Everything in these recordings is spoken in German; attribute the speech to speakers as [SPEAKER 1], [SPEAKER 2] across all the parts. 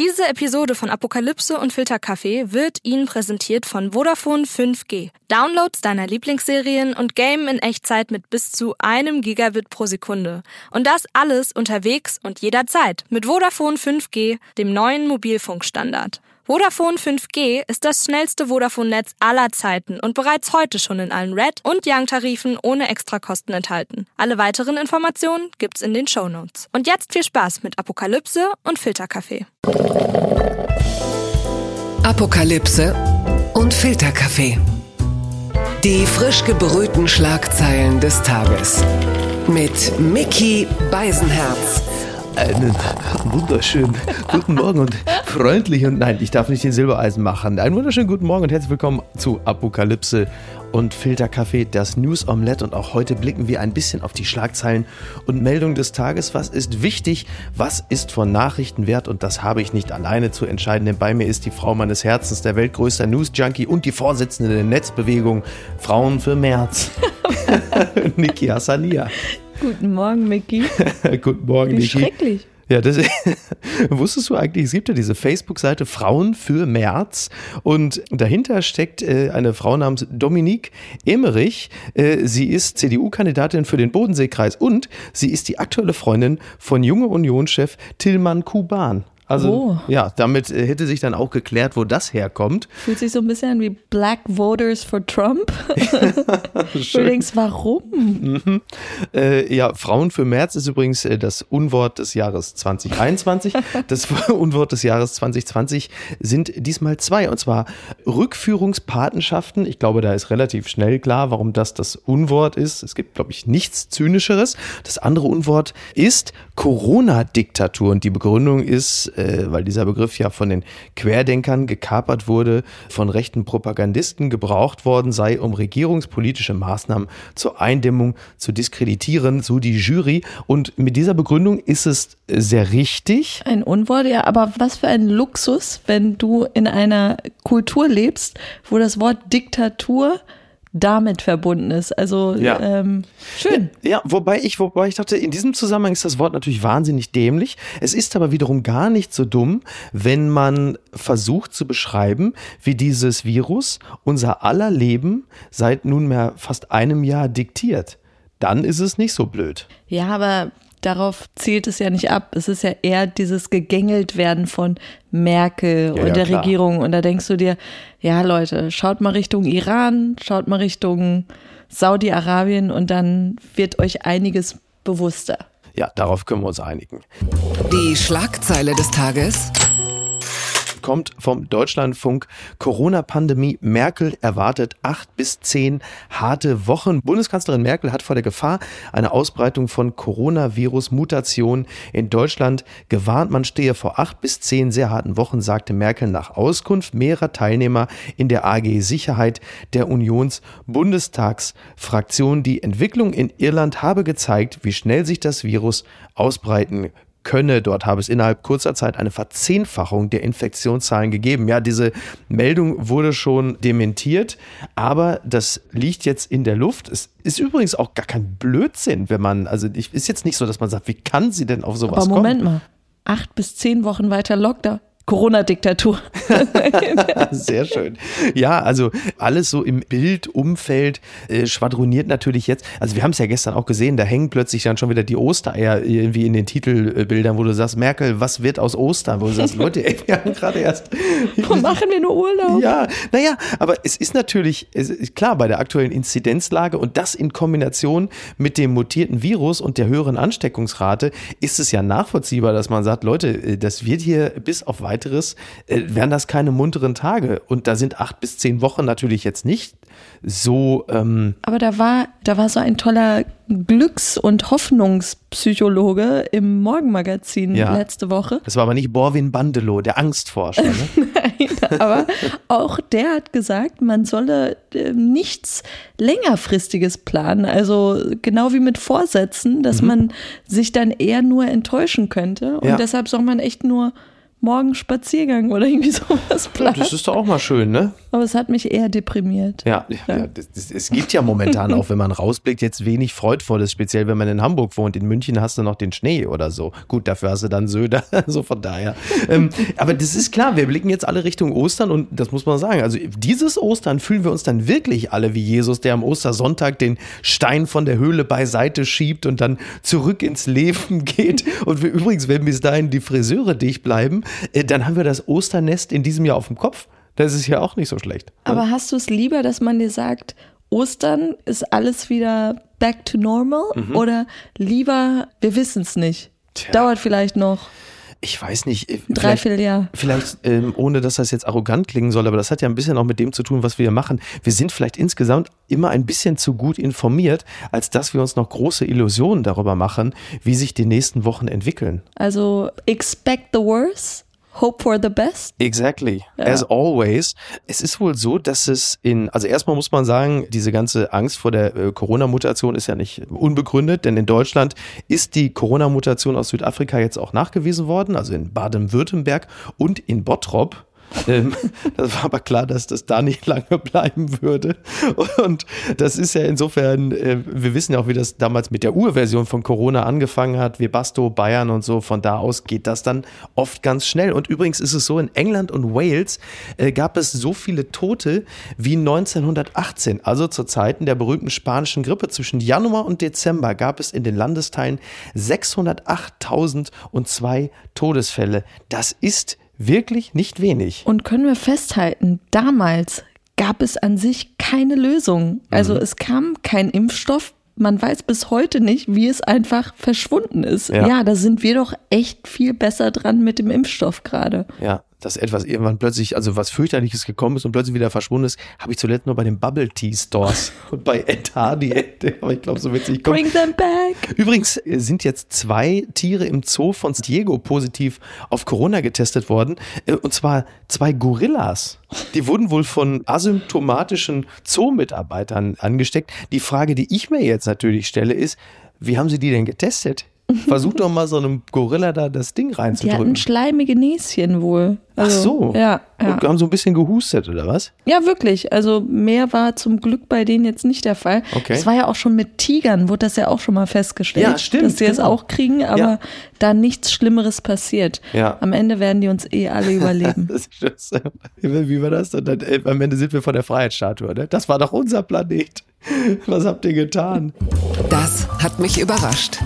[SPEAKER 1] Diese Episode von Apokalypse und Filterkaffee wird Ihnen präsentiert von Vodafone 5G. Downloads deiner Lieblingsserien und Game in Echtzeit mit bis zu einem Gigabit pro Sekunde. Und das alles unterwegs und jederzeit mit Vodafone 5G, dem neuen Mobilfunkstandard. Vodafone 5G ist das schnellste Vodafone-Netz aller Zeiten und bereits heute schon in allen Red- und Young-Tarifen ohne Extrakosten enthalten. Alle weiteren Informationen gibt's in den Show Notes. Und jetzt viel Spaß mit Apokalypse und Filterkaffee.
[SPEAKER 2] Apokalypse und Filterkaffee. Die frisch gebrühten Schlagzeilen des Tages. Mit Mickey Beisenherz.
[SPEAKER 3] Einen wunderschönen guten Morgen und freundlich und nein, ich darf nicht den Silbereisen machen. Einen wunderschönen guten Morgen und herzlich willkommen zu Apokalypse und Filterkaffee, das News Omelette. Und auch heute blicken wir ein bisschen auf die Schlagzeilen und Meldungen des Tages. Was ist wichtig? Was ist von Nachrichten wert? Und das habe ich nicht alleine zu entscheiden, denn bei mir ist die Frau meines Herzens, der weltgrößte News-Junkie und die Vorsitzende der Netzbewegung Frauen für März, Niki Hassania.
[SPEAKER 4] Guten Morgen, Micky.
[SPEAKER 3] Guten Morgen,
[SPEAKER 4] Wie
[SPEAKER 3] Niki.
[SPEAKER 4] schrecklich.
[SPEAKER 3] Ja, das wusstest du eigentlich, es gibt ja diese Facebook-Seite Frauen für März und dahinter steckt äh, eine Frau namens Dominique Emmerich. Äh, sie ist CDU-Kandidatin für den Bodenseekreis und sie ist die aktuelle Freundin von Junge Union-Chef Tillmann Kuban. Also
[SPEAKER 4] Oh.
[SPEAKER 3] ja, damit äh, hätte sich dann auch geklärt, wo das herkommt.
[SPEAKER 4] Fühlt sich so ein bisschen an wie Black Voters for Trump. du denkst, warum?
[SPEAKER 3] Äh, ja, Frauen für März ist übrigens äh, das Unwort des Jahres 2021. das Unwort des Jahres 2020 sind diesmal zwei, und zwar Rückführungspatenschaften. Ich glaube, da ist relativ schnell klar, warum das das Unwort ist. Es gibt, glaube ich, nichts Zynischeres. Das andere Unwort ist Corona-Diktatur. Und die Begründung ist, äh, weil dieser Begriff ja von den Querdenkern gekapert wurde, von rechten Propagandisten gebraucht worden sei, um regierungspolitische Maßnahmen zur Eindämmung zu diskreditieren, so die Jury. Und mit dieser Begründung ist es sehr richtig.
[SPEAKER 4] Ein Unwort, ja, aber was für ein Luxus, wenn du in einer Kultur lebst, wo das Wort Diktatur damit verbunden ist. Also
[SPEAKER 3] Ja.
[SPEAKER 4] ähm, schön.
[SPEAKER 3] Ja, wobei ich, wobei ich dachte, in diesem Zusammenhang ist das Wort natürlich wahnsinnig dämlich. Es ist aber wiederum gar nicht so dumm, wenn man versucht zu beschreiben, wie dieses Virus unser aller Leben seit nunmehr fast einem Jahr diktiert. Dann ist es nicht so blöd.
[SPEAKER 4] Ja, aber darauf zielt es ja nicht ab. Es ist ja eher dieses gegängelt werden von Merkel
[SPEAKER 3] Ja,
[SPEAKER 4] und
[SPEAKER 3] ja,
[SPEAKER 4] der
[SPEAKER 3] klar.
[SPEAKER 4] Regierung. Und da denkst du dir, ja Leute, schaut mal Richtung Iran, schaut mal Richtung Saudi-Arabien und dann wird euch einiges bewusster.
[SPEAKER 3] Ja, darauf können wir uns einigen.
[SPEAKER 2] Die Schlagzeile des Tages.
[SPEAKER 3] Kommt vom Deutschlandfunk. Corona-Pandemie. Merkel erwartet acht bis zehn harte Wochen. Bundeskanzlerin Merkel hat vor der Gefahr einer Ausbreitung von Coronavirus-Mutationen in Deutschland gewarnt. Man stehe vor acht bis zehn sehr harten Wochen, sagte Merkel nach Auskunft mehrerer Teilnehmer in der AG Sicherheit der Unions-Bundestagsfraktion. Die Entwicklung in Irland habe gezeigt, wie schnell sich das Virus ausbreiten könne. Dort habe es innerhalb kurzer Zeit eine Verzehnfachung der Infektionszahlen gegeben. Ja, diese Meldung wurde schon dementiert, aber das liegt jetzt in der Luft. Es ist übrigens auch gar kein Blödsinn, wenn man, also ich, ist jetzt nicht so, dass man sagt, wie kann sie denn auf sowas
[SPEAKER 4] Aber Moment
[SPEAKER 3] kommen?
[SPEAKER 4] mal, acht bis zehn Wochen weiter Lockdown. Corona-Diktatur.
[SPEAKER 3] Sehr schön. Ja, also alles so im Bildumfeld äh, schwadroniert natürlich jetzt. Also wir haben es ja gestern auch gesehen, da hängen plötzlich dann schon wieder die Ostereier irgendwie in den Titelbildern, wo du sagst, Merkel, was wird aus Ostern? Wo du sagst, Leute, ey, wir haben gerade erst
[SPEAKER 4] Wo machen wir nur Urlaub?
[SPEAKER 3] Ja, naja, aber es ist natürlich, es ist klar, bei der aktuellen Inzidenzlage und das in Kombination mit dem mutierten Virus und der höheren Ansteckungsrate ist es ja nachvollziehbar, dass man sagt, Leute, äh, das wird hier bis auf weiteres, äh, werden das keine munteren Tage. Und da sind acht bis zehn Wochen natürlich jetzt nicht so, ähm,
[SPEAKER 4] Aber da war, da war so ein toller Glücks- und Hoffnungspsychologe im Morgenmagazin
[SPEAKER 3] Ja.
[SPEAKER 4] letzte Woche.
[SPEAKER 3] das war aber nicht Borwin Bandelow, der Angstforscher. Ne?
[SPEAKER 4] Nein, aber auch der hat gesagt, man solle äh, nichts längerfristiges planen. Also genau wie mit Vorsätzen, dass man sich dann eher nur enttäuschen könnte. Und
[SPEAKER 3] Ja.
[SPEAKER 4] deshalb soll man echt nur morgen Spaziergang oder irgendwie sowas planen.
[SPEAKER 3] Das ist doch auch mal schön, ne?
[SPEAKER 4] Aber es hat mich eher deprimiert.
[SPEAKER 3] Ja, ja. ja das, das, es gibt ja momentan auch, wenn man rausblickt, jetzt wenig Freudvolles, speziell wenn man in Hamburg wohnt. In München hast du noch den Schnee oder so. Gut, dafür hast du dann Söder, so von daher. ähm, aber das ist klar, wir blicken jetzt alle Richtung Ostern und das muss man sagen. Also dieses Ostern fühlen wir uns dann wirklich alle wie Jesus, der am Ostersonntag den Stein von der Höhle beiseite schiebt und dann zurück ins Leben geht. Und wir, übrigens, wenn bis dahin die Friseure dicht bleiben, äh, dann haben wir das Osternest in diesem Jahr auf dem Kopf. Das ist ja auch nicht so schlecht.
[SPEAKER 4] Aber hast du es lieber, dass man dir sagt, Ostern ist alles wieder back to normal mhm. oder lieber, wir wissen es nicht. Tja. Dauert vielleicht noch
[SPEAKER 3] ich weiß nicht. Äh,
[SPEAKER 4] Dreiviertel Jahr.
[SPEAKER 3] Vielleicht, ähm, ohne dass das jetzt arrogant klingen soll, aber das hat ja ein bisschen auch mit dem zu tun, was wir hier machen. Wir sind vielleicht insgesamt immer ein bisschen zu gut informiert, als dass wir uns noch große Illusionen darüber machen, wie sich die nächsten Wochen entwickeln.
[SPEAKER 4] Also expect the worst Hope for the best.
[SPEAKER 3] Exactly. Ja. As always. Es ist wohl so, dass es in, also erstmal muss man sagen, diese ganze Angst vor der äh, Corona-Mutation ist ja nicht unbegründet, denn in Deutschland ist die Corona-Mutation aus Südafrika jetzt auch nachgewiesen worden, also in Baden-Württemberg und in Bottrop. Ähm, das war aber klar, dass das da nicht lange bleiben würde. Und das ist ja insofern, äh, wir wissen ja auch, wie das damals mit der Urversion von Corona angefangen hat, Webasto, Bayern und so. Von da aus geht das dann oft ganz schnell. Und übrigens ist es so, in England und Wales äh, gab es so viele Tote wie 1918, also zu Zeiten der berühmten spanischen Grippe. Zwischen Januar und Dezember gab es in den Landesteilen 608.002 Todesfälle. Das ist wirklich nicht wenig.
[SPEAKER 4] Und können wir festhalten, damals gab es an sich keine Lösung. Also mhm. es kam kein Impfstoff. Man weiß bis heute nicht, wie es einfach verschwunden ist. Ja. ja, da sind wir doch echt viel besser dran mit dem Impfstoff gerade.
[SPEAKER 3] Ja, dass etwas irgendwann plötzlich, also was fürchterliches gekommen ist und plötzlich wieder verschwunden ist, habe ich zuletzt nur bei den Bubble Tea Stores und bei Ed Hardy. Aber ich glaube, so witzig kommt.
[SPEAKER 4] Bring them back.
[SPEAKER 3] Übrigens sind jetzt zwei Tiere im Zoo von Diego positiv auf Corona getestet worden. Äh, und zwar zwei Gorillas. Die wurden wohl von asymptomatischen Zoo-Mitarbeitern angesteckt. Die Frage, die ich mir jetzt natürlich stelle, ist, wie haben sie die denn getestet? Versuch doch mal so einem Gorilla da das Ding reinzudrücken.
[SPEAKER 4] Die hatten schleimige Näschen wohl.
[SPEAKER 3] Also, Ach so.
[SPEAKER 4] Ja,
[SPEAKER 3] ja. Und haben so ein bisschen gehustet, oder was?
[SPEAKER 4] Ja, wirklich. Also mehr war zum Glück bei denen jetzt nicht der Fall. Okay. Das war ja auch schon mit Tigern, wurde das ja auch schon mal festgestellt. Ja, stimmt. Dass sie genau. es auch kriegen, aber ja. da nichts Schlimmeres passiert. Ja. Am Ende werden die uns eh alle überleben. das ist,
[SPEAKER 3] wie war das? Dann, äh, am Ende sind wir von der Freiheitsstatue. Ne? Das war doch unser Planet. Was habt ihr getan?
[SPEAKER 2] Das hat mich überrascht.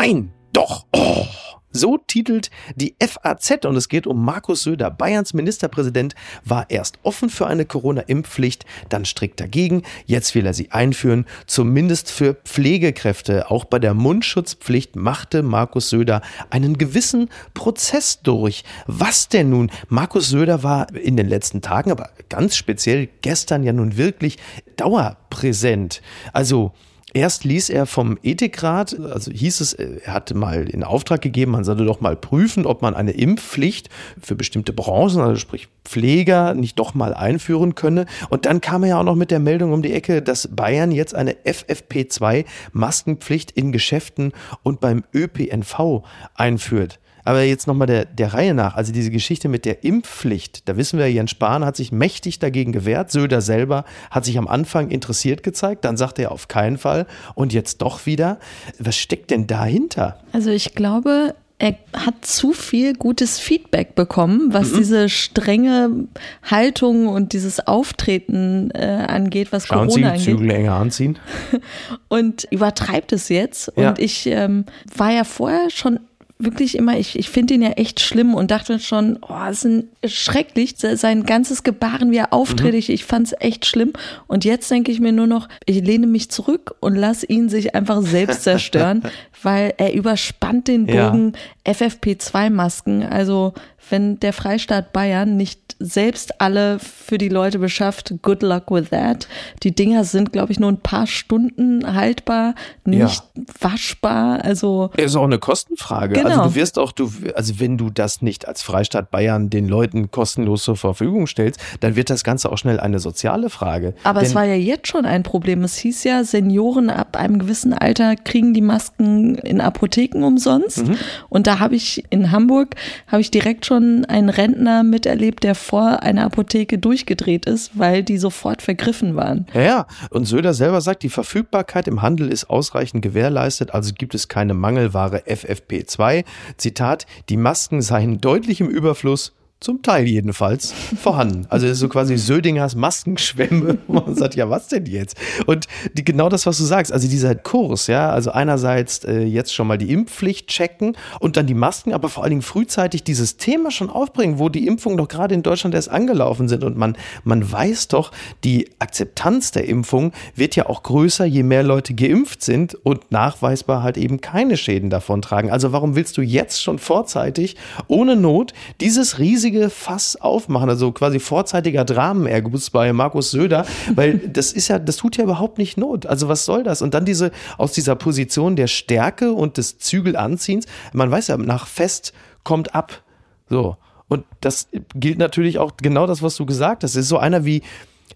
[SPEAKER 3] Nein, doch. Oh. So titelt die FAZ und es geht um Markus Söder. Bayerns Ministerpräsident war erst offen für eine Corona-Impfpflicht, dann strikt dagegen. Jetzt will er sie einführen, zumindest für Pflegekräfte. Auch bei der Mundschutzpflicht machte Markus Söder einen gewissen Prozess durch. Was denn nun? Markus Söder war in den letzten Tagen, aber ganz speziell gestern ja nun wirklich dauerpräsent. Also Erst ließ er vom Ethikrat, also hieß es, er hatte mal in Auftrag gegeben, man sollte doch mal prüfen, ob man eine Impfpflicht für bestimmte Branchen, also sprich Pfleger, nicht doch mal einführen könne. Und dann kam er ja auch noch mit der Meldung um die Ecke, dass Bayern jetzt eine FFP2-Maskenpflicht in Geschäften und beim ÖPNV einführt. Aber jetzt nochmal der, der Reihe nach, also diese Geschichte mit der Impfpflicht, da wissen wir, Jens Spahn hat sich mächtig dagegen gewehrt. Söder selber hat sich am Anfang interessiert gezeigt, dann sagte er auf keinen Fall und jetzt doch wieder. Was steckt denn dahinter?
[SPEAKER 4] Also ich glaube, er hat zu viel gutes Feedback bekommen, was mhm. diese strenge Haltung und dieses Auftreten äh, angeht, was
[SPEAKER 3] Schauen
[SPEAKER 4] Corona
[SPEAKER 3] Sie,
[SPEAKER 4] angeht.
[SPEAKER 3] Zügel enger anziehen.
[SPEAKER 4] und übertreibt es jetzt. Ja. Und ich ähm, war ja vorher schon wirklich immer, ich, ich finde ihn ja echt schlimm und dachte schon, oh, es ist schrecklich, sein ganzes Gebaren, wie er auftritt, mhm. ich, ich fand es echt schlimm. Und jetzt denke ich mir nur noch, ich lehne mich zurück und lasse ihn sich einfach selbst zerstören, weil er überspannt den Bogen ja. FFP2-Masken. Also wenn der Freistaat Bayern nicht selbst alle für die Leute beschafft, good luck with that. Die Dinger sind, glaube ich, nur ein paar Stunden haltbar, nicht ja. waschbar. Also
[SPEAKER 3] ist auch eine Kostenfrage.
[SPEAKER 4] Genau.
[SPEAKER 3] Also
[SPEAKER 4] Genau.
[SPEAKER 3] du wirst auch, du, also wenn du das nicht als Freistaat Bayern den Leuten kostenlos zur Verfügung stellst, dann wird das Ganze auch schnell eine soziale Frage.
[SPEAKER 4] Aber
[SPEAKER 3] Denn,
[SPEAKER 4] es war ja jetzt schon ein Problem. Es hieß ja, Senioren ab einem gewissen Alter kriegen die Masken in Apotheken umsonst.
[SPEAKER 3] Mhm.
[SPEAKER 4] Und da habe ich in Hamburg, habe ich direkt schon einen Rentner miterlebt, der vor einer Apotheke durchgedreht ist, weil die sofort vergriffen waren.
[SPEAKER 3] Ja, ja. Und Söder selber sagt, die Verfügbarkeit im Handel ist ausreichend gewährleistet, also gibt es keine Mangelware FFP2. Zitat, die Masken seien deutlich im Überfluss. Zum Teil jedenfalls vorhanden. Also es ist so quasi Södingers Maskenschwemme. wo Man sagt, ja, was denn jetzt? Und die, genau das, was du sagst, also dieser Kurs, ja, also einerseits äh, jetzt schon mal die Impfpflicht checken und dann die Masken, aber vor allen Dingen frühzeitig dieses Thema schon aufbringen, wo die Impfungen doch gerade in Deutschland erst angelaufen sind und man, man weiß doch, die Akzeptanz der Impfung wird ja auch größer, je mehr Leute geimpft sind und nachweisbar halt eben keine Schäden davon tragen. Also warum willst du jetzt schon vorzeitig, ohne Not, dieses riesige Fass aufmachen, also quasi vorzeitiger Dramenerguss bei Markus Söder, weil das ist ja, das tut ja überhaupt nicht Not. Also was soll das? Und dann diese, aus dieser Position der Stärke und des Zügelanziehens, man weiß ja, nach Fest kommt ab. So. Und das gilt natürlich auch genau das, was du gesagt hast. Es ist so einer wie,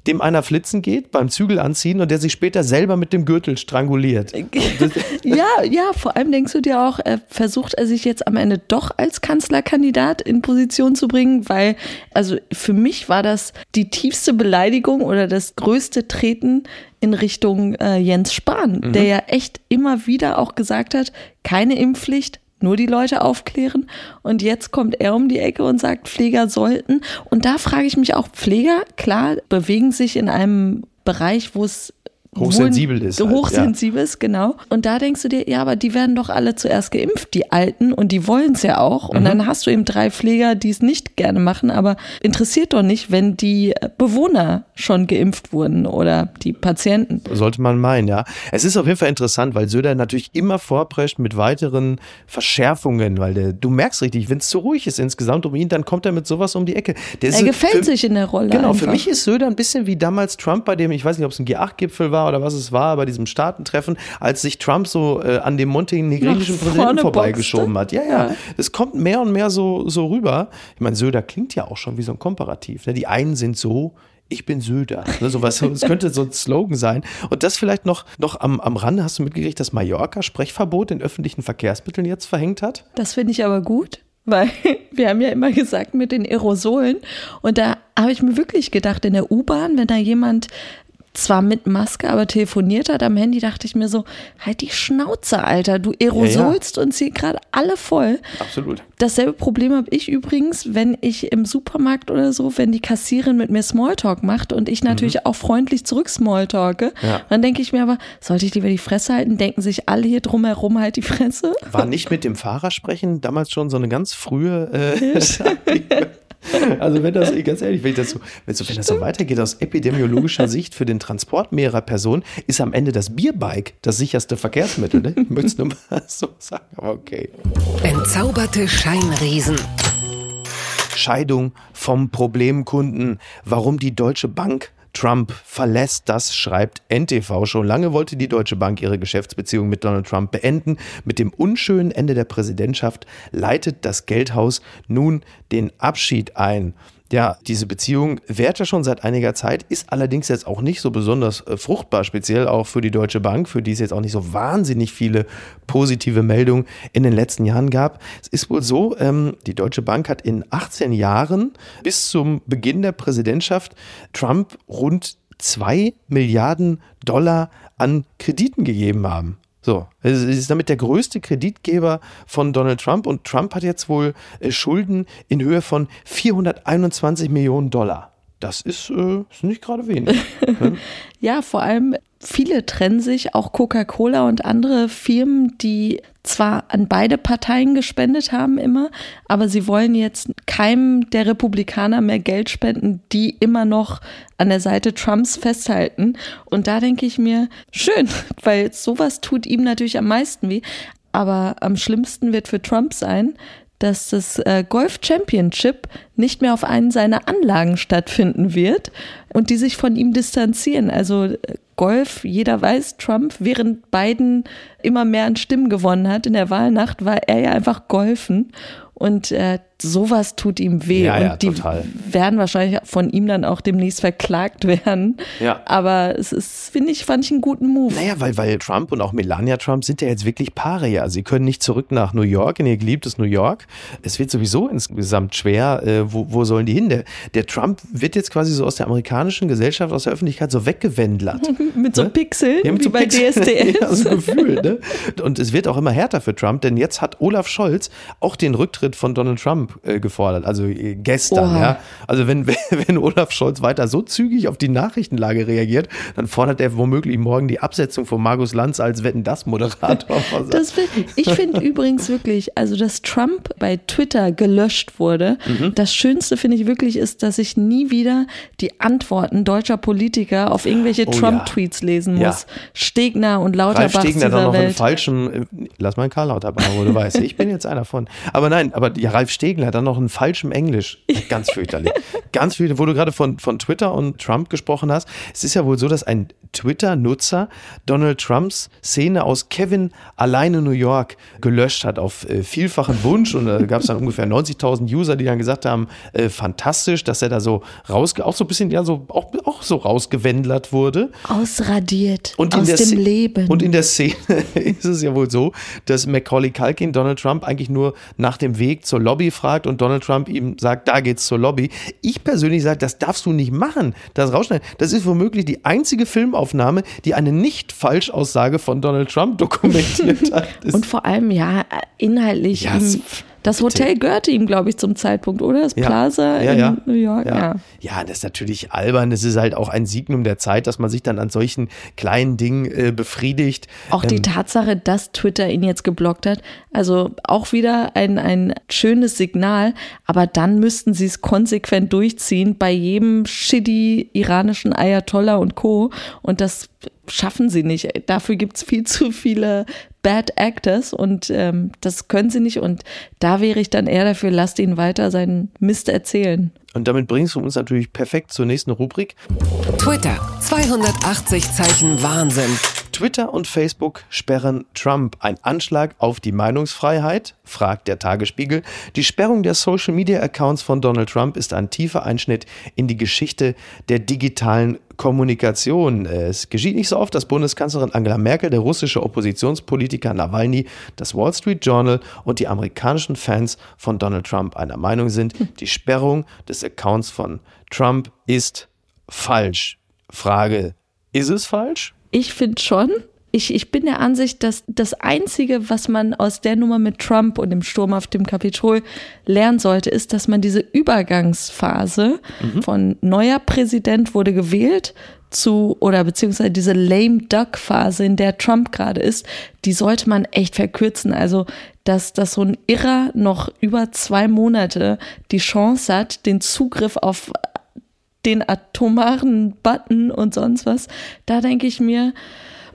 [SPEAKER 3] dem einer flitzen geht beim Zügel anziehen und der sich später selber mit dem Gürtel stranguliert.
[SPEAKER 4] Ja, ja, vor allem denkst du dir auch, äh, versucht er sich jetzt am Ende doch als Kanzlerkandidat in Position zu bringen, weil, also für mich war das die tiefste Beleidigung oder das größte Treten in Richtung äh, Jens Spahn, der ja echt immer wieder auch gesagt hat, keine Impfpflicht, nur die Leute aufklären. Und jetzt kommt er um die Ecke und sagt, Pfleger sollten. Und da frage ich mich auch, Pfleger, klar, bewegen sich in einem Bereich, wo es
[SPEAKER 3] Hochsensibel
[SPEAKER 4] wohl-
[SPEAKER 3] ist halt,
[SPEAKER 4] Hochsensibel ist, genau. Und da denkst du dir, ja, aber die werden doch alle zuerst geimpft, die Alten, und die wollen es ja auch. Und dann hast du eben drei Pfleger, die es nicht gerne machen, aber interessiert doch nicht, wenn die Bewohner schon geimpft wurden oder die Patienten.
[SPEAKER 3] Sollte man meinen, ja. Es ist auf jeden Fall interessant, weil Söder natürlich immer vorprescht mit weiteren Verschärfungen, weil der, du merkst richtig, wenn es zu ruhig ist insgesamt um ihn, dann kommt er mit sowas um die Ecke. Der ist
[SPEAKER 4] Er
[SPEAKER 3] so-
[SPEAKER 4] gefällt
[SPEAKER 3] für,
[SPEAKER 4] sich in der Rolle.
[SPEAKER 3] Genau,
[SPEAKER 4] einfach.
[SPEAKER 3] für mich ist Söder ein bisschen wie damals Trump bei dem, ich weiß nicht, ob es ein G8-Gipfel war oder was es war, bei diesem Staatentreffen, als sich Trump so äh, an dem montenegrinischen Präsidenten vorbeigeschoben hat. Ja, ja,
[SPEAKER 4] Ja.
[SPEAKER 3] Es kommt mehr und mehr so, so rüber. Ich meine, Söder klingt ja auch schon wie so ein Komparativ. Ne? Die einen sind so, ich bin Söder. Ne, sowas, das könnte so ein Slogan sein. Und das vielleicht noch, noch am, am Rande, hast du mitgekriegt, dass Mallorca Sprechverbot in öffentlichen Verkehrsmitteln jetzt verhängt hat?
[SPEAKER 4] Das finde ich aber gut, weil wir haben ja immer gesagt mit den Aerosolen. Und da habe ich mir wirklich gedacht, in der U-Bahn, wenn da jemand zwar mit Maske, aber telefoniert hat am Handy, dachte ich mir so, halt die Schnauze, Alter, du aerosolst uns hier gerade alle voll.
[SPEAKER 3] Absolut.
[SPEAKER 4] Dasselbe Problem habe ich übrigens, wenn ich im Supermarkt oder so, wenn die Kassierin mit mir Smalltalk macht und ich natürlich auch freundlich zurück Smalltalke,
[SPEAKER 3] Ja.
[SPEAKER 4] dann denke ich mir aber, sollte ich lieber die Fresse halten? Denken sich alle hier drumherum halt die Fresse?
[SPEAKER 3] War nicht mit dem Fahrer sprechen damals schon so eine ganz frühe äh? Also wenn das, ganz ehrlich, wenn, das so, wenn, so, wenn das so weitergeht aus epidemiologischer Sicht für den Transport mehrerer Personen, ist am Ende das Bierbike das sicherste Verkehrsmittel. Ne? Ich möchte es nur mal so sagen, aber okay.
[SPEAKER 2] Entzauberte Scheinriesen.
[SPEAKER 3] Scheidung vom Problemkunden. Warum die Deutsche Bank Trump verlässt, das schreibt NTV. Schon lange wollte die Deutsche Bank ihre Geschäftsbeziehung mit Donald Trump beenden. Mit dem unschönen Ende der Präsidentschaft leitet das Geldhaus nun den Abschied ein. Ja, diese Beziehung währt ja schon seit einiger Zeit, ist allerdings jetzt auch nicht so besonders äh, fruchtbar, speziell auch für die Deutsche Bank, für die es jetzt auch nicht so wahnsinnig viele positive Meldungen in den letzten Jahren gab. Es ist wohl so, ähm, die Deutsche Bank hat in 18 Jahren bis zum Beginn der Präsidentschaft Trump rund 2 Milliarden Dollar an Krediten gegeben haben. So, es ist damit der größte Kreditgeber von Donald Trump und Trump hat jetzt wohl äh, Schulden in Höhe von 421 Millionen Dollar. Das ist, äh, ist nicht gerade wenig.
[SPEAKER 4] Ja, vor allem viele trennen sich, auch Coca-Cola und andere Firmen, die zwar an beide Parteien gespendet haben immer, aber sie wollen jetzt keinem der Republikaner mehr Geld spenden, die immer noch an der Seite Trumps festhalten. Und da denke ich mir, schön, weil sowas tut ihm natürlich am meisten weh. Aber am schlimmsten wird für Trump sein, dass das äh, Golf Championship nicht mehr auf einen seiner Anlagen stattfinden wird und die sich von ihm distanzieren. Also äh, Golf. Jeder weiß, Trump, während Biden immer mehr an Stimmen gewonnen hat in der Wahlnacht, war er ja einfach golfen. Und äh, sowas tut ihm weh.
[SPEAKER 3] Ja, ja,
[SPEAKER 4] und die
[SPEAKER 3] total.
[SPEAKER 4] werden wahrscheinlich von ihm dann auch demnächst verklagt werden.
[SPEAKER 3] Ja.
[SPEAKER 4] Aber es ist, finde ich, fand ich einen guten Move.
[SPEAKER 3] Naja, weil, weil Trump und auch Melania Trump sind ja jetzt wirklich Paare. Ja. Sie können nicht zurück nach New York, in ihr geliebtes New York. Es wird sowieso insgesamt schwer. Äh, wo, wo sollen die hin? Der, der Trump wird jetzt quasi so aus der amerikanischen Gesellschaft, aus der Öffentlichkeit so weggewendelt.
[SPEAKER 4] mit so
[SPEAKER 3] Ne?
[SPEAKER 4] Pixeln,
[SPEAKER 3] Ja, mit
[SPEAKER 4] wie
[SPEAKER 3] so
[SPEAKER 4] bei
[SPEAKER 3] Pixel-
[SPEAKER 4] DSDS.
[SPEAKER 3] ja, so Gefühl, ne? Und es wird auch immer härter für Trump, denn jetzt hat Olaf Scholz auch den Rücktritt von Donald Trump äh, gefordert, also äh, gestern,
[SPEAKER 4] Oha.
[SPEAKER 3] ja. Also wenn, wenn Olaf Scholz weiter so zügig auf die Nachrichtenlage reagiert, dann fordert er womöglich morgen die Absetzung von Markus Lanz als Wetten das Moderator.
[SPEAKER 4] Das ich finde übrigens wirklich, also dass Trump bei Twitter gelöscht wurde,
[SPEAKER 3] Mhm.
[SPEAKER 4] das Schönste finde ich wirklich ist, dass ich nie wieder die Antworten deutscher Politiker auf irgendwelche
[SPEAKER 3] Oh
[SPEAKER 4] Trump-Tweets lesen
[SPEAKER 3] Ja.
[SPEAKER 4] muss. Stegner und
[SPEAKER 3] Ralf
[SPEAKER 4] Lauterbach
[SPEAKER 3] Stegner dann noch in
[SPEAKER 4] Welt.
[SPEAKER 3] falschem, äh, lass mal einen Karl Lauterbach, wo du weißt, ich bin jetzt einer von. Aber nein, aber ja, Ralf Stegner dann noch in falschem Englisch. Ganz fürchterlich. Ganz fürchterlich, wo du gerade von, von Twitter und Trump gesprochen hast. Es ist ja wohl so, dass ein Twitter-Nutzer Donald Trumps Szene aus Kevin alleine New York gelöscht hat auf äh, vielfachen Wunsch und da gab es dann ungefähr 90.000 User, die dann gesagt haben, äh, fantastisch, dass er da so rausge, auch so ein bisschen, ja, so, auch, auch so rausgewendelt wurde.
[SPEAKER 4] Ausradiert
[SPEAKER 3] Und in
[SPEAKER 4] aus
[SPEAKER 3] der
[SPEAKER 4] dem
[SPEAKER 3] Sze-
[SPEAKER 4] Leben.
[SPEAKER 3] Und in der Szene ist es ja wohl so, dass Macaulay Culkin Donald Trump eigentlich nur nach dem Weg zur Lobby fragt und Donald Trump ihm sagt, da geht's zur Lobby. Ich persönlich sage, das darfst du nicht machen. Das rausschneiden. Das ist womöglich die einzige Filmaufnahme, die eine Nicht-Falschaussage von Donald Trump dokumentiert hat.
[SPEAKER 4] Und vor allem, ja, inhaltlich.
[SPEAKER 3] Ja,
[SPEAKER 4] das Hotel gehörte ihm, glaube ich, zum Zeitpunkt, oder? Das
[SPEAKER 3] Ja.
[SPEAKER 4] Plaza
[SPEAKER 3] Ja,
[SPEAKER 4] in
[SPEAKER 3] ja.
[SPEAKER 4] New York. Ja.
[SPEAKER 3] Ja. das ist natürlich albern. Es ist halt auch ein Signum der Zeit, dass man sich dann an solchen kleinen Dingen äh, befriedigt.
[SPEAKER 4] Auch die
[SPEAKER 3] Ähm,
[SPEAKER 4] Tatsache, dass Twitter ihn jetzt geblockt hat, also auch wieder ein, ein schönes Signal, aber dann müssten sie es konsequent durchziehen bei jedem shitty iranischen Ayatollah und Co. Und das schaffen sie nicht. Dafür gibt es viel zu viele Bad Actors und ähm, das können sie nicht. Und da wäre ich dann eher dafür, lasst ihn weiter seinen Mist erzählen.
[SPEAKER 3] Und damit bringst du uns natürlich perfekt zur nächsten Rubrik.
[SPEAKER 2] Twitter. 280 Zeichen Wahnsinn.
[SPEAKER 3] Twitter und Facebook sperren Trump. Ein Anschlag auf die Meinungsfreiheit, fragt der Tagesspiegel. Die Sperrung der Social-Media-Accounts von Donald Trump ist ein tiefer Einschnitt in die Geschichte der digitalen Kommunikation. Es geschieht nicht so oft, dass Bundeskanzlerin Angela Merkel, der russische Oppositionspolitiker Nawalny, das Wall Street Journal und die amerikanischen Fans von Donald Trump einer Meinung sind. Die Sperrung des Accounts von Trump ist falsch. Frage, ist es falsch?
[SPEAKER 4] Ich finde schon. Ich, ich bin der Ansicht, dass das Einzige, was man aus der Nummer mit Trump und dem Sturm auf dem Kapitol lernen sollte, ist, dass man diese Übergangsphase von neuer Präsident wurde gewählt zu, oder beziehungsweise diese lame duck Phase, in der Trump gerade ist, die sollte man echt verkürzen. Also, dass, dass so ein Irrer noch über zwei Monate die Chance hat, den Zugriff auf den atomaren Button und sonst was, da denke ich mir,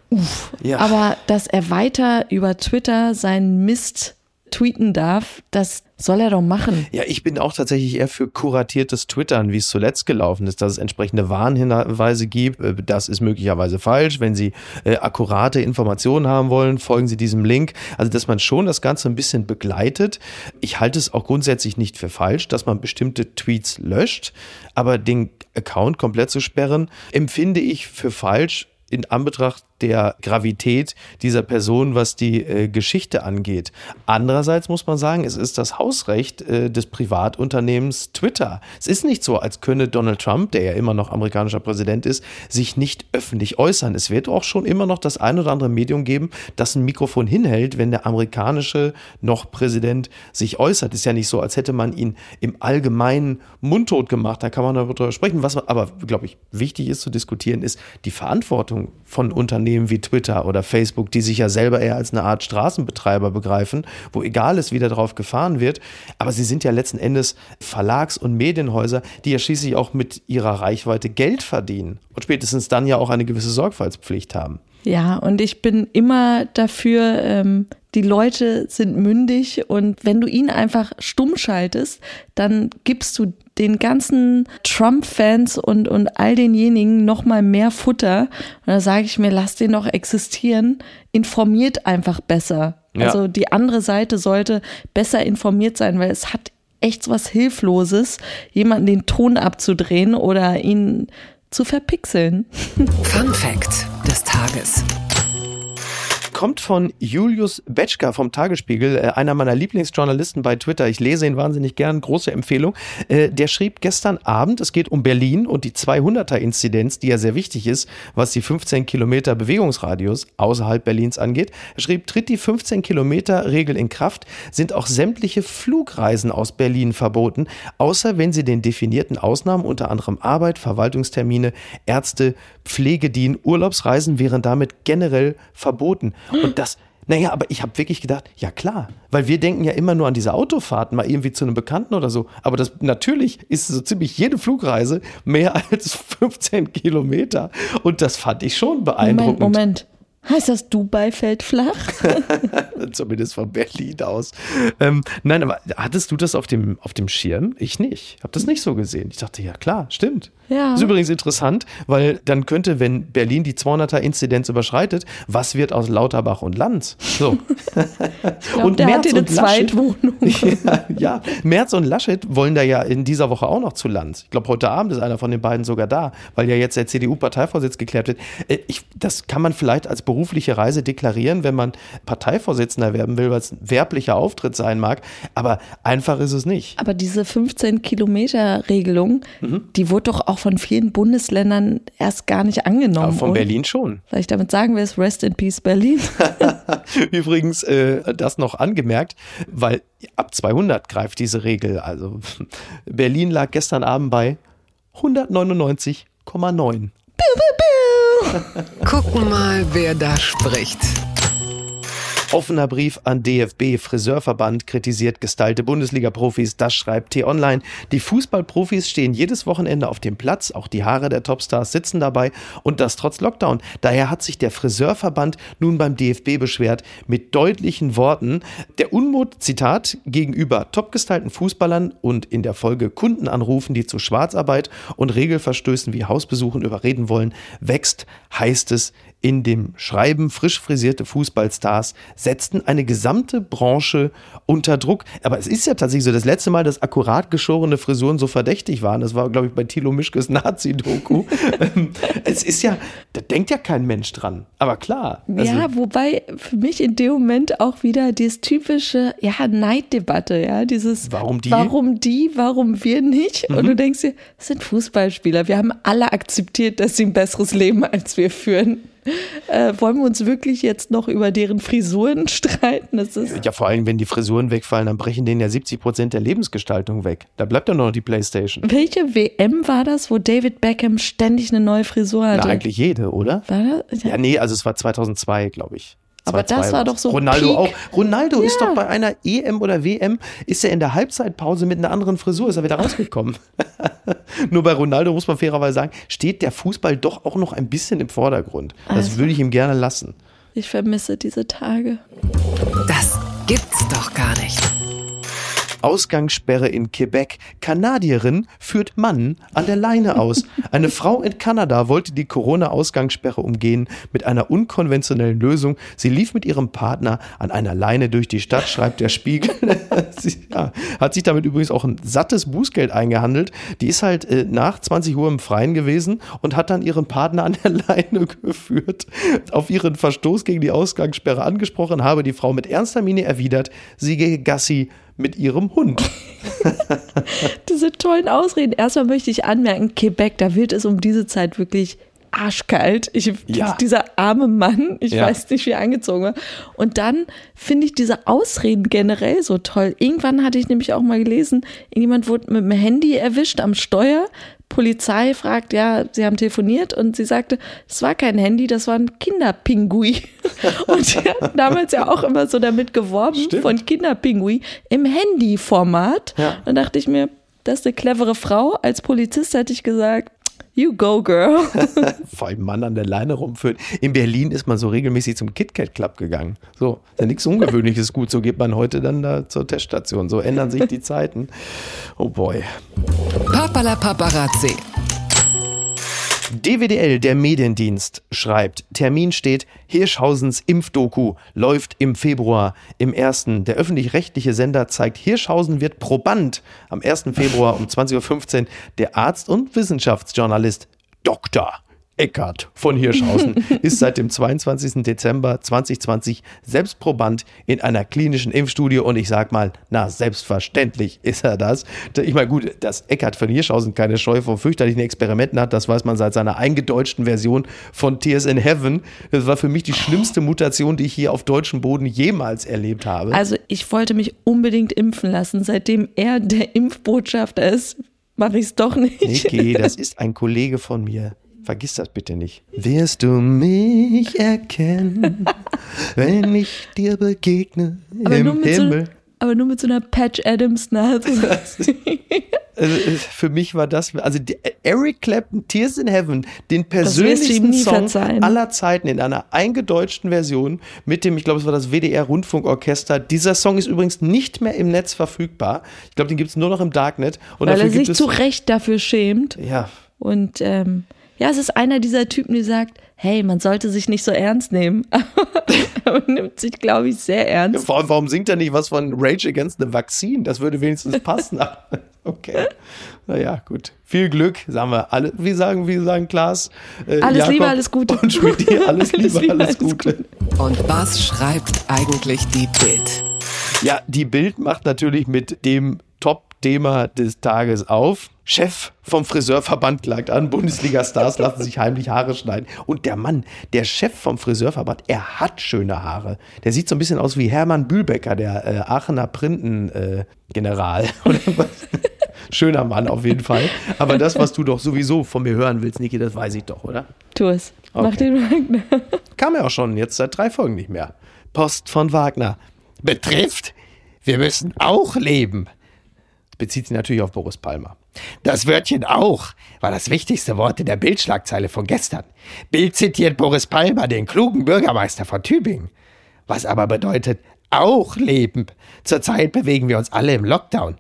[SPEAKER 4] uff,
[SPEAKER 3] Ja.
[SPEAKER 4] aber dass er weiter über Twitter seinen Mist tweeten darf, das soll er doch machen.
[SPEAKER 3] Ja, ich bin auch tatsächlich eher für kuratiertes Twittern, wie es zuletzt gelaufen ist, dass es entsprechende Warnhinweise gibt. Äh, Das ist möglicherweise falsch. Wenn Sie äh, akkurate Informationen haben wollen, folgen Sie diesem Link. Also, dass man schon das Ganze ein bisschen begleitet. Ich halte es auch grundsätzlich nicht für falsch, dass man bestimmte Tweets löscht, aber den Account komplett zu sperren, empfinde ich für falsch in Anbetracht der Gravität dieser Person, was die äh, Geschichte angeht. Andererseits muss man sagen, es ist das Hausrecht äh, des Privatunternehmens Twitter. Es ist nicht so, als könne Donald Trump, der ja immer noch amerikanischer Präsident ist, sich nicht öffentlich äußern. Es wird auch schon immer noch das ein oder andere Medium geben, das ein Mikrofon hinhält, wenn der amerikanische noch Präsident sich äußert. Ist ja nicht so, als hätte man ihn im Allgemeinen mundtot gemacht. Da kann man darüber sprechen. Was aber, glaube ich, wichtig ist zu diskutieren, ist die Verantwortung von Unternehmen wie Twitter oder Facebook, die sich ja selber eher als eine Art Straßenbetreiber begreifen, wo egal ist, wie da drauf gefahren wird. Aber sie sind ja letzten Endes Verlags- und Medienhäuser, die ja schließlich auch mit ihrer Reichweite Geld verdienen und spätestens dann ja auch eine gewisse Sorgfaltspflicht haben.
[SPEAKER 4] Ja, und ich bin immer dafür, ähm, die Leute sind mündig und wenn du ihn einfach stumm schaltest, dann gibst du den ganzen Trump-Fans und, und all denjenigen noch mal mehr Futter. Und da sage ich mir, lasst den doch existieren. Informiert einfach besser.
[SPEAKER 3] Ja.
[SPEAKER 4] Also die andere Seite sollte besser informiert sein, weil es hat echt so was Hilfloses, jemanden den Ton abzudrehen oder ihn zu verpixeln.
[SPEAKER 2] Fun Fact des Tages
[SPEAKER 3] kommt von Julius Betschka vom Tagesspiegel, äh, einer meiner Lieblingsjournalisten bei Twitter. Ich lese ihn wahnsinnig gern, große Empfehlung. Äh, der schrieb gestern Abend, es geht um Berlin und die 200er-Inzidenz, die ja sehr wichtig ist, was die 15 Kilometer Bewegungsradius außerhalb Berlins angeht. Er schrieb, tritt die 15 Kilometer Regel in Kraft, sind auch sämtliche Flugreisen aus Berlin verboten, außer wenn sie den definierten Ausnahmen, unter anderem Arbeit, Verwaltungstermine, Ärzte, Pflegedien, Urlaubsreisen wären damit generell verboten. Und das, naja, aber ich habe wirklich gedacht, ja klar, weil wir denken ja immer nur an diese Autofahrten, mal irgendwie zu einem Bekannten oder so. Aber das natürlich ist so ziemlich jede Flugreise mehr als 15 Kilometer. Und das fand ich schon beeindruckend.
[SPEAKER 4] Moment, Moment. Heißt das, Dubai fällt flach?
[SPEAKER 3] Zumindest von Berlin aus. Ähm, nein, aber hattest du das auf dem, auf dem Schirm? Ich nicht. Habe das nicht so gesehen. Ich dachte, ja klar, stimmt.
[SPEAKER 4] Ja.
[SPEAKER 3] Ist übrigens interessant, weil dann könnte, wenn Berlin die 200er-Inzidenz überschreitet, was wird aus Lauterbach und Lanz? So.
[SPEAKER 4] glaub, und der Merz hat eine Zweitwohnung.
[SPEAKER 3] ja, ja, Merz und Laschet wollen da ja in dieser Woche auch noch zu Lanz. Ich glaube, heute Abend ist einer von den beiden sogar da, weil ja jetzt der CDU-Parteivorsitz geklärt wird. Äh, ich, das kann man vielleicht als berufliche Reise deklarieren, wenn man Parteivorsitzender werden will, weil es ein werblicher Auftritt sein mag. Aber einfach ist es nicht.
[SPEAKER 4] Aber diese 15-Kilometer-Regelung, mhm. die wurde doch auch von vielen Bundesländern erst gar nicht angenommen. Aber
[SPEAKER 3] von Berlin schon.
[SPEAKER 4] Soll ich damit sagen, wer ist Rest in Peace Berlin?
[SPEAKER 3] Übrigens, äh, das noch angemerkt, weil ab 200 greift diese Regel. Also Berlin lag gestern Abend bei 199,9.
[SPEAKER 2] Gucken mal, wer da spricht.
[SPEAKER 3] Offener Brief an DFB. Friseurverband kritisiert gestylte Bundesliga-Profis. Das schreibt T-Online. Die Fußballprofis stehen jedes Wochenende auf dem Platz. Auch die Haare der Topstars sitzen dabei. Und das trotz Lockdown. Daher hat sich der Friseurverband nun beim DFB beschwert mit deutlichen Worten. Der Unmut, Zitat, gegenüber topgestylten Fußballern und in der Folge Kunden anrufen, die zu Schwarzarbeit und Regelverstößen wie Hausbesuchen überreden wollen, wächst, heißt es in dem Schreiben frisch frisierte Fußballstars setzten eine gesamte Branche unter Druck. Aber es ist ja tatsächlich so, das letzte Mal, dass akkurat geschorene Frisuren so verdächtig waren, das war, glaube ich, bei Thilo Mischkes Nazi-Doku. Ähm, es ist ja, da denkt ja kein Mensch dran. Aber klar.
[SPEAKER 4] Also ja, wobei für mich in dem Moment auch wieder dieses typische, ja, Neiddebatte, ja, dieses
[SPEAKER 3] Warum die?
[SPEAKER 4] Warum die, warum wir nicht? Mhm. Und du denkst dir, das sind Fußballspieler. Wir haben alle akzeptiert, dass sie ein besseres Leben als wir führen. Äh, wollen wir uns wirklich jetzt noch über deren Frisuren streiten? Das ist
[SPEAKER 3] ja, vor allem, wenn die Frisuren wegfallen, dann brechen denen ja 70 Prozent der Lebensgestaltung weg. Da bleibt ja noch die Playstation.
[SPEAKER 4] Welche WM war das, wo David Beckham ständig eine neue Frisur hatte?
[SPEAKER 3] Na, eigentlich jede, oder?
[SPEAKER 4] War das?
[SPEAKER 3] Ja, nee, also es war 2002, glaube ich.
[SPEAKER 4] Aber das war doch so.
[SPEAKER 3] Ronaldo Peak. auch. Ronaldo ja. ist doch bei einer EM oder WM, ist er in der Halbzeitpause mit einer anderen Frisur, ist er wieder rausgekommen. Nur bei Ronaldo muss man fairerweise sagen, steht der Fußball doch auch noch ein bisschen im Vordergrund. Das also, würde ich ihm gerne lassen.
[SPEAKER 4] Ich vermisse diese Tage.
[SPEAKER 2] Das gibt's doch gar nicht.
[SPEAKER 3] Ausgangssperre in Quebec. Kanadierin führt Mann an der Leine aus. Eine Frau in Kanada wollte die Corona-Ausgangssperre umgehen mit einer unkonventionellen Lösung. Sie lief mit ihrem Partner an einer Leine durch die Stadt, schreibt der Spiegel. Sie ja, hat sich damit übrigens auch ein sattes Bußgeld eingehandelt. Die ist halt äh, nach 20 Uhr im Freien gewesen und hat dann ihren Partner an der Leine geführt. Auf ihren Verstoß gegen die Ausgangssperre angesprochen, habe die Frau mit ernster Miene erwidert, sie gehe Gassi mit ihrem Hund.
[SPEAKER 4] diese tollen Ausreden. Erstmal möchte ich anmerken, Quebec, da wird es um diese Zeit wirklich arschkalt. Ich, ja. Dieser arme Mann, ich ja. weiß nicht, wie er angezogen war. Und dann finde ich diese Ausreden generell so toll. Irgendwann hatte ich nämlich auch mal gelesen, irgendjemand wurde mit dem Handy erwischt am Steuer, Polizei fragt, ja, sie haben telefoniert und sie sagte, es war kein Handy, das war ein Kinderpingui. und sie hat damals ja auch immer so damit geworben Stimmt. von Kinderpingui im Handyformat. Ja. Dann dachte ich mir, das ist eine clevere Frau. Als Polizist hätte ich gesagt, You go, girl.
[SPEAKER 3] Vor allem Mann an der Leine rumführt. In Berlin ist man so regelmäßig zum KitKat Club gegangen. So, ist ja nichts Ungewöhnliches. Gut, so geht man heute dann da zur Teststation. So ändern sich die Zeiten. Oh boy.
[SPEAKER 2] Papala Paparazzi.
[SPEAKER 3] DWDL, der Mediendienst, schreibt, Termin steht, Hirschhausens Impfdoku läuft im Februar. Im ersten, der öffentlich-rechtliche Sender zeigt, Hirschhausen wird Proband. Am 1. Februar um 20.15 Uhr der Arzt und Wissenschaftsjournalist Dr. Eckart von Hirschhausen ist seit dem 22. Dezember 2020 Selbstproband in einer klinischen Impfstudie und ich sag mal, na, selbstverständlich ist er das. Ich meine, gut, dass Eckart von Hirschhausen keine Scheu vor fürchterlichen Experimenten hat, das weiß man seit seiner eingedeutschten Version von Tears in Heaven. Das war für mich die schlimmste Mutation, die ich hier auf deutschem Boden jemals erlebt habe.
[SPEAKER 4] Also ich wollte mich unbedingt impfen lassen, seitdem er der Impfbotschafter ist. Mache ich es doch nicht.
[SPEAKER 3] Niki, das ist ein Kollege von mir. Vergiss das bitte nicht. Wirst du mich erkennen, wenn ich dir begegne
[SPEAKER 4] aber
[SPEAKER 3] im Himmel?
[SPEAKER 4] So, aber nur mit so einer Patch Adams Nase.
[SPEAKER 3] Also, für mich war das, also Eric Clapton, Tears in Heaven, den persönlichsten Song
[SPEAKER 4] verzeihen.
[SPEAKER 3] aller Zeiten in einer eingedeutschten Version mit dem, ich glaube, es war das WDR Rundfunkorchester. Dieser Song ist übrigens nicht mehr im Netz verfügbar. Ich glaube, den gibt es nur noch im Darknet. Und
[SPEAKER 4] Weil er sich zu Recht dafür schämt.
[SPEAKER 3] ja,
[SPEAKER 4] Und ähm, ja, es ist einer dieser Typen, die sagt, hey, man sollte sich nicht so ernst nehmen. Aber nimmt sich, glaube ich, sehr ernst.
[SPEAKER 3] Vor allem, warum singt er nicht was von Rage Against the Vaccine? Das würde wenigstens passen. okay. Naja, gut. Viel Glück, sagen wir alle. Wie sagen, wie sagen Klaas? äh,
[SPEAKER 4] Alles
[SPEAKER 3] Jakob
[SPEAKER 4] Liebe, alles Gute.
[SPEAKER 3] Und Schmidt, alles, Liebe,
[SPEAKER 4] Liebe,
[SPEAKER 3] alles
[SPEAKER 4] alles
[SPEAKER 3] Gute.
[SPEAKER 2] Und was schreibt eigentlich die Bild?
[SPEAKER 3] Ja, die Bild macht natürlich mit dem Top-Thema des Tages auf. Chef vom Friseurverband klagt an, Bundesliga-Stars lassen sich heimlich Haare schneiden. Und der Mann, der Chef vom Friseurverband, er hat schöne Haare. Der sieht so ein bisschen aus wie Hermann Bühlbecker, der äh, Aachener Printen-General. Schöner Mann auf jeden Fall. Aber das, was du doch sowieso von mir hören willst, Niki, das weiß ich doch, oder?
[SPEAKER 4] Tu es. Mach
[SPEAKER 3] Okay.
[SPEAKER 4] den Wagner.
[SPEAKER 3] Kam ja auch schon jetzt seit drei Folgen nicht mehr. Post von Wagner. Betrifft, wir müssen auch leben. Bezieht sich natürlich auf Boris Palmer. Das Wörtchen auch war das wichtigste Wort in der Bildschlagzeile von gestern. Bild zitiert Boris Palmer, den klugen Bürgermeister von Tübingen. Was aber bedeutet auch leben. Zurzeit bewegen wir uns alle im Lockdown.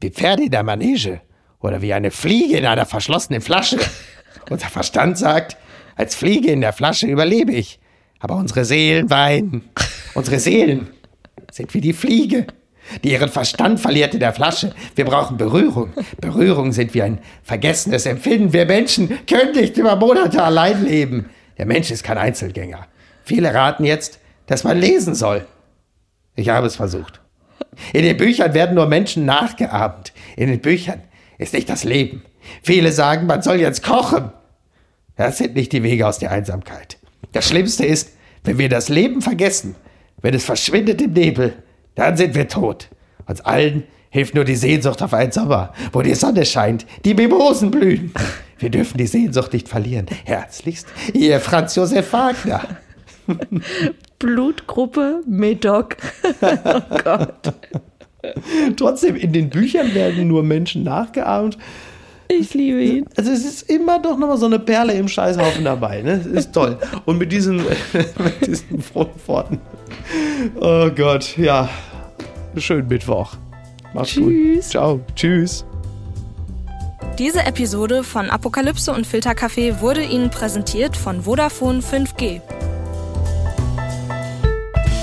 [SPEAKER 3] Wie Pferde in der Manege oder wie eine Fliege in einer verschlossenen Flasche. Unser Verstand sagt, als Fliege in der Flasche überlebe ich. Aber unsere Seelen weinen. Unsere Seelen sind wie die Fliege, die ihren Verstand verliert in der Flasche. Wir brauchen Berührung. Berührung sind wie ein vergessenes Empfinden. Wir Menschen können nicht über Monate allein leben. Der Mensch ist kein Einzelgänger. Viele raten jetzt, dass man lesen soll. Ich habe es versucht. In den Büchern werden nur Menschen nachgeahmt. In den Büchern ist nicht das Leben. Viele sagen, man soll jetzt kochen. Das sind nicht die Wege aus der Einsamkeit. Das Schlimmste ist, wenn wir das Leben vergessen, wenn es verschwindet im Nebel, dann sind wir tot. Uns allen hilft nur die Sehnsucht auf einen Sommer, wo die Sonne scheint, die Mimosen blühen. Wir dürfen die Sehnsucht nicht verlieren. Herzlichst, ihr Franz Josef Wagner.
[SPEAKER 4] Blutgruppe Medoc. oh Gott.
[SPEAKER 3] Trotzdem, in den Büchern werden nur Menschen nachgeahmt.
[SPEAKER 4] Ich liebe ihn.
[SPEAKER 3] Also es ist immer doch nochmal so eine Perle im Scheißhaufen dabei. Ne? Das ist toll. Und mit diesen, mit diesen frohen Worten. Oh Gott, ja. Schönen Mittwoch. Mach's gut.
[SPEAKER 4] Tschüss.
[SPEAKER 3] Ciao. Tschüss.
[SPEAKER 1] Diese Episode von Apokalypse und Filterkaffee wurde Ihnen präsentiert von Vodafone 5G.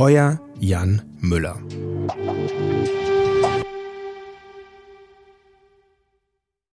[SPEAKER 5] Euer Jan Müller.